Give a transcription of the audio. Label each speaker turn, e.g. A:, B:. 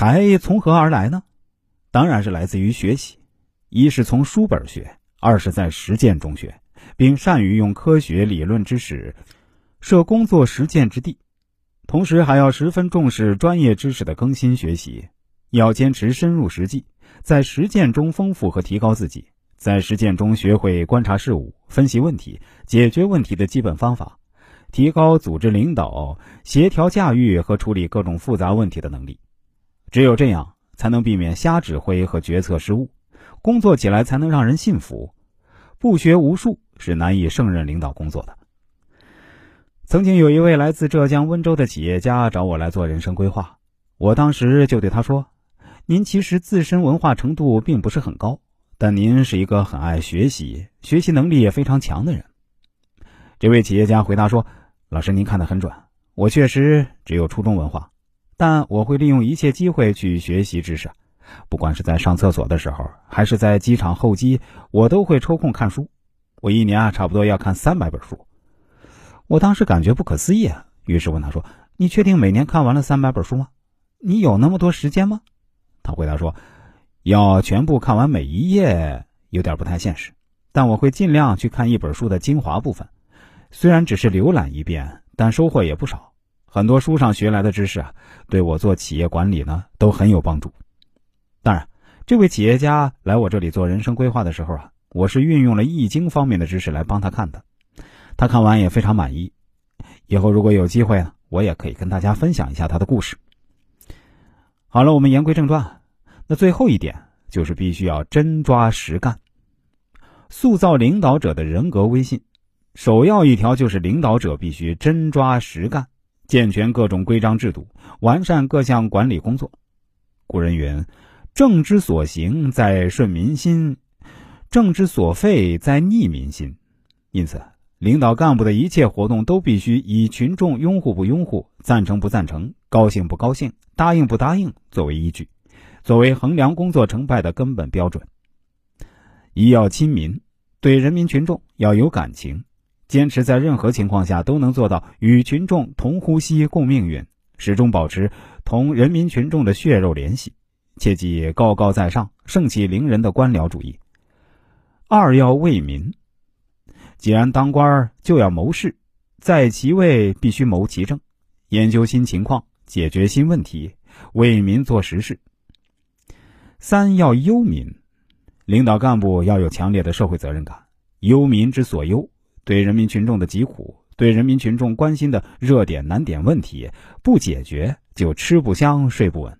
A: 才从何而来呢？当然是来自于学习，一是从书本学，二是在实践中学，并善于用科学理论知识设工作实践之地。同时，还要十分重视专业知识的更新学习，要坚持深入实际，在实践中丰富和提高自己，在实践中学会观察事物、分析问题、解决问题的基本方法，提高组织领导、协调驾驭和处理各种复杂问题的能力。只有这样，才能避免瞎指挥和决策失误，工作起来才能让人信服。不学无术是难以胜任领导工作的。曾经有一位来自浙江温州的企业家找我来做人生规划，我当时就对他说：“您其实自身文化程度并不是很高，但您是一个很爱学习、学习能力也非常强的人。”这位企业家回答说：“老师，您看得很准，我确实只有初中文化，但我会利用一切机会去学习知识，不管是在上厕所的时候，还是在机场候机，我都会抽空看书。我一年啊，差不多要看三百本书。”我当时感觉不可思议，啊，于是问他说：“你确定每年看完了三百本书吗？你有那么多时间吗？”他回答说：“要全部看完每一页有点不太现实，但我会尽量去看一本书的精华部分。虽然只是浏览一遍，但收获也不少。很多书上学来的知识啊，对我做企业管理呢都很有帮助。当然，这位企业家来我这里做人生规划的时候啊，我是运用了易经方面的知识来帮他看的。”他看完也非常满意，以后如果有机会呢，我也可以跟大家分享一下他的故事。好了，我们言归正传，那最后一点就是必须要真抓实干，塑造领导者的人格威信。首要一条就是领导者必须真抓实干，健全各种规章制度，完善各项管理工作。古人云：“政之所行，在顺民心；政之所废，在逆民心。”因此。领导干部的一切活动都必须以群众拥护不拥护、赞成不赞成、高兴不高兴、答应不答应作为依据，作为衡量工作成败的根本标准。一要亲民，对人民群众要有感情，坚持在任何情况下都能做到与群众同呼吸共命运，始终保持同人民群众的血肉联系，切忌高高在上、盛气凌人的官僚主义。二要为民。既然当官就要谋事，在其位必须谋其政，研究新情况，解决新问题，为民做实事。三要忧民，领导干部要有强烈的社会责任感，忧民之所忧，对人民群众的疾苦，对人民群众关心的热点难点问题，不解决就吃不香睡不稳。